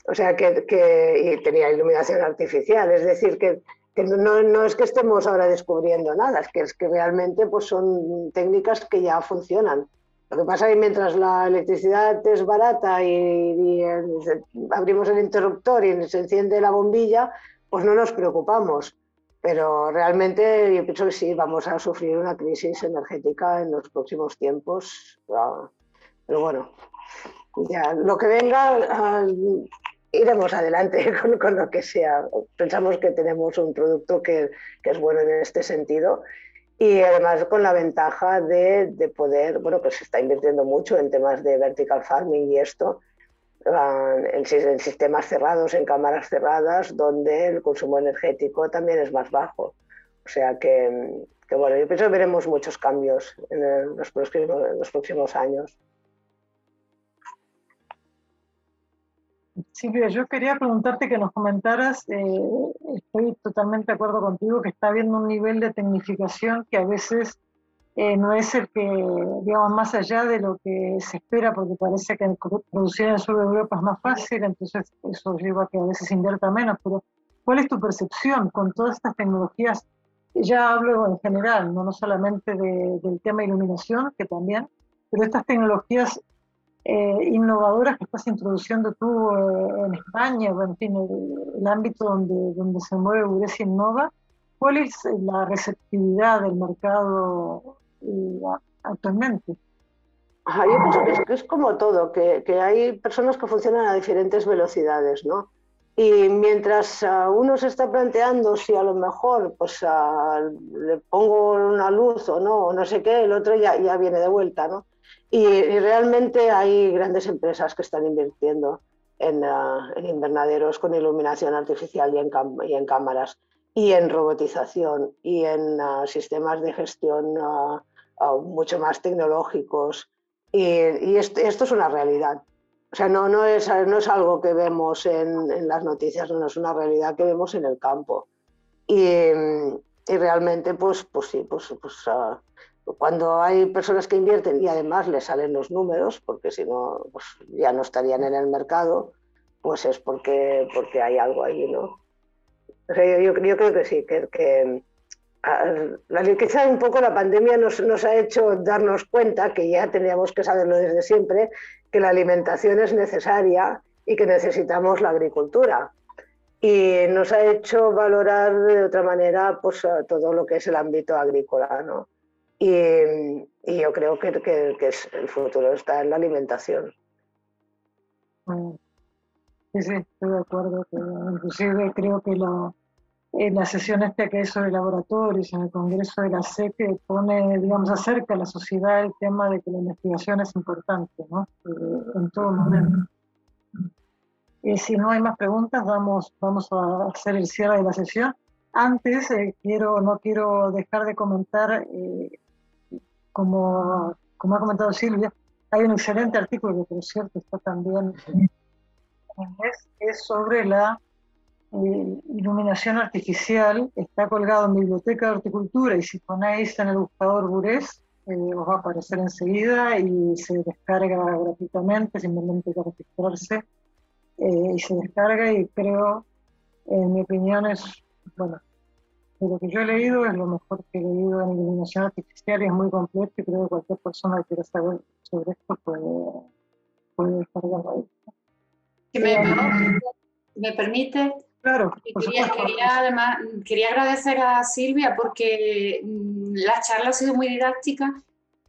Speaker 3: o sea, que, que y tenía iluminación artificial, es decir, que, que no, no, es que estemos ahora descubriendo nada, es que, es que realmente pues, son técnicas que ya funcionan. Lo que pasa es que mientras la electricidad es barata y, abrimos el interruptor y se enciende la bombilla, pues no nos preocupamos. Pero realmente yo pienso que sí, vamos a sufrir una crisis energética en los próximos tiempos. Pero bueno, ya lo que venga, ah, iremos adelante con, lo que sea. Pensamos que tenemos un producto que, que es bueno en este sentido y además con la ventaja de, de, poder, bueno, que se está invirtiendo mucho en temas de vertical farming y esto, en, en, sistemas cerrados, en cámaras cerradas, donde el consumo energético también es más bajo. O sea que, que bueno, yo pienso que veremos muchos cambios en los próximos, en los próximos años.
Speaker 1: Silvia, yo quería preguntarte que nos comentaras, eh, estoy totalmente de acuerdo contigo, que está habiendo un nivel de tecnificación que a veces eh, no es el que, digamos, más allá de lo que se espera, porque parece que producir en el sur de Europa es más fácil, entonces eso lleva a que a veces invierta menos, pero ¿cuál es tu percepción con todas estas tecnologías? Ya hablo en general, no, no solamente del tema iluminación, que también, pero estas tecnologías eh, innovadoras que estás introduciendo tú eh, en España, en fin, el, ámbito donde, donde se mueve Uresia Innova, ¿cuál es la receptividad del mercado eh, actualmente?
Speaker 3: yo pienso que es, como todo, que, que, hay personas que funcionan a diferentes velocidades, ¿no? Y mientras uno se está planteando si a lo mejor pues, le pongo una luz o no, o no sé qué, el otro ya, ya viene de vuelta, ¿no? Y, realmente hay grandes empresas que están invirtiendo en, en invernaderos con iluminación artificial y en, y en, cámaras, y en robotización, y en sistemas de gestión mucho más tecnológicos. Y, y esto, esto es una realidad. O sea, no, no, es, no es algo que vemos en, en, las noticias, no es una realidad que vemos en el campo. Y, y realmente, pues, pues sí, pues, pues uh, cuando hay personas que invierten y además les salen los números, porque si no, pues ya no estarían en el mercado, pues es porque, porque hay algo ahí, ¿no? O sea, yo, yo, yo, creo que sí, que, que la, quizá un poco la pandemia nos, nos, ha hecho darnos cuenta, que ya teníamos que saberlo desde siempre, que la alimentación es necesaria y que necesitamos la agricultura. Y nos ha hecho valorar de otra manera pues, todo lo que es el ámbito agrícola. ¿no? Y, y, yo creo que, que, que el futuro está en la alimentación.
Speaker 1: Sí, sí, estoy de acuerdo. Que, inclusive creo que la, en la sesión esta que hay sobre laboratorios, en el Congreso de la SEC, pone, digamos, acerca a la sociedad el tema de que la investigación es importante, ¿no? Eh, en todo momento. Y si no hay más preguntas, vamos, vamos a hacer el cierre de la sesión. Antes, eh, quiero, no quiero dejar de comentar, eh, como, como ha comentado Silvia, hay un excelente artículo que, por cierto, está también en inglés, es sobre la eh, iluminación artificial, está colgado en Biblioteca de Horticultura y si ponéis en el buscador Bures, eh, os va a aparecer enseguida y se descarga gratuitamente, simplemente hay que registrarse eh, y se descarga y creo, en mi opinión, es, bueno, lo que yo he leído es lo mejor que he leído en iluminación artificial y es muy completo y creo que cualquier persona que quiera saber sobre esto puede, puede descargarlo ahí.
Speaker 2: Si me, me permite,
Speaker 1: Claro.
Speaker 2: Quería, además, quería agradecer a Silvia porque mm, la charla ha sido muy didáctica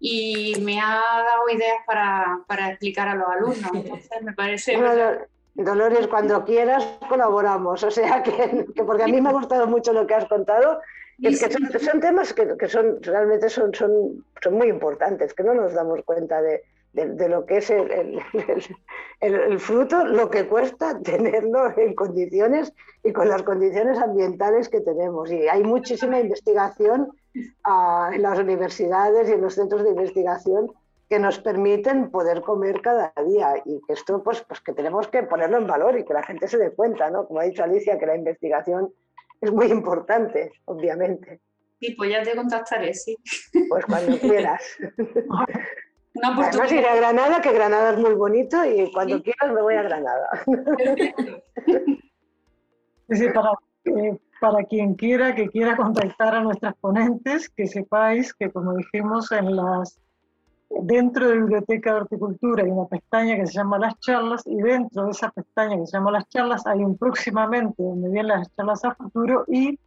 Speaker 2: y me ha dado ideas para, para explicar a los alumnos. Entonces, me parece.
Speaker 3: Dolores, cuando quieras colaboramos. O sea, que, porque a mí me ha gustado mucho lo que has contado. Es que son, son temas que, que, son realmente son, son, son muy importantes, que no nos damos cuenta de, de, lo que es el, el, fruto, lo que cuesta tenerlo en condiciones y con las condiciones ambientales que tenemos. Y hay muchísima investigación uh, en las universidades y en los centros de investigación que nos permiten poder comer cada día y que esto pues, pues que tenemos que ponerlo en valor y que la gente se dé cuenta, ¿no? Como ha dicho Alicia, que la investigación es muy importante, obviamente.
Speaker 2: Sí, pues ya te contactaré, sí.
Speaker 3: Pues cuando quieras. Además ir a Granada, que Granada es muy bonito y cuando quieras me voy a Granada.
Speaker 1: para, eh, para quien quiera que quiera contactar a nuestras ponentes, que sepáis que como dijimos en las dentro de Biblioteca de Horticultura hay una pestaña que se llama Las Charlas y dentro de esa pestaña que se llama Las Charlas hay un próximamente donde vienen las charlas a futuro y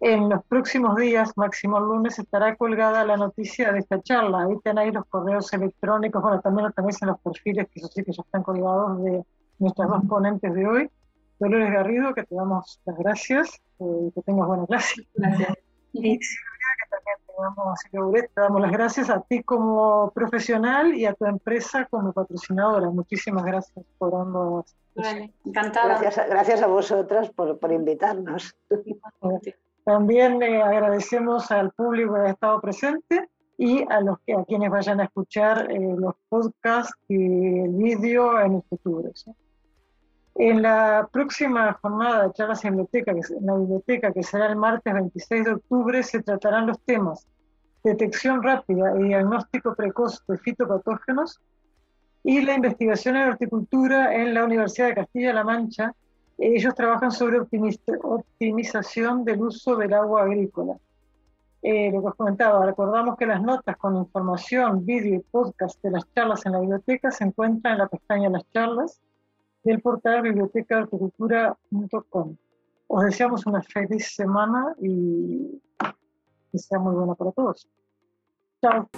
Speaker 1: en los próximos días, máximo el lunes, estará colgada la noticia de esta charla. Ahí tenéis los correos electrónicos, bueno, también lo tenéis en los perfiles, que eso sí que ya están colgados de nuestras dos ponentes de hoy. Dolores Garrido, que te damos las gracias, eh, que tengas buena clase. Gracias. Y Silvia, que te damos, te damos las gracias a ti como profesional y a tu empresa como patrocinadora. Muchísimas gracias por ambas.
Speaker 2: Vale, encantada.
Speaker 3: Gracias, gracias a vosotras por, por invitarnos.
Speaker 1: También le agradecemos al público que ha estado presente y a, los que, a quienes vayan a escuchar eh, los podcasts y el vídeo en el futuro. En la próxima jornada de charlas en, biblioteca, en la biblioteca, que será el martes 26 de octubre, se tratarán los temas detección rápida y diagnóstico precoz de fitopatógenos y la investigación en horticultura en la Universidad de Castilla-La Mancha ellos trabajan sobre optimización del uso del agua agrícola. Eh, lo que os comentaba, recordamos que las notas con información, vídeo y podcast de las charlas en la biblioteca se encuentran en la pestaña Las charlas del portal bibliotecaarticultura.com. Os deseamos una feliz semana y que sea muy buena para todos. Chao.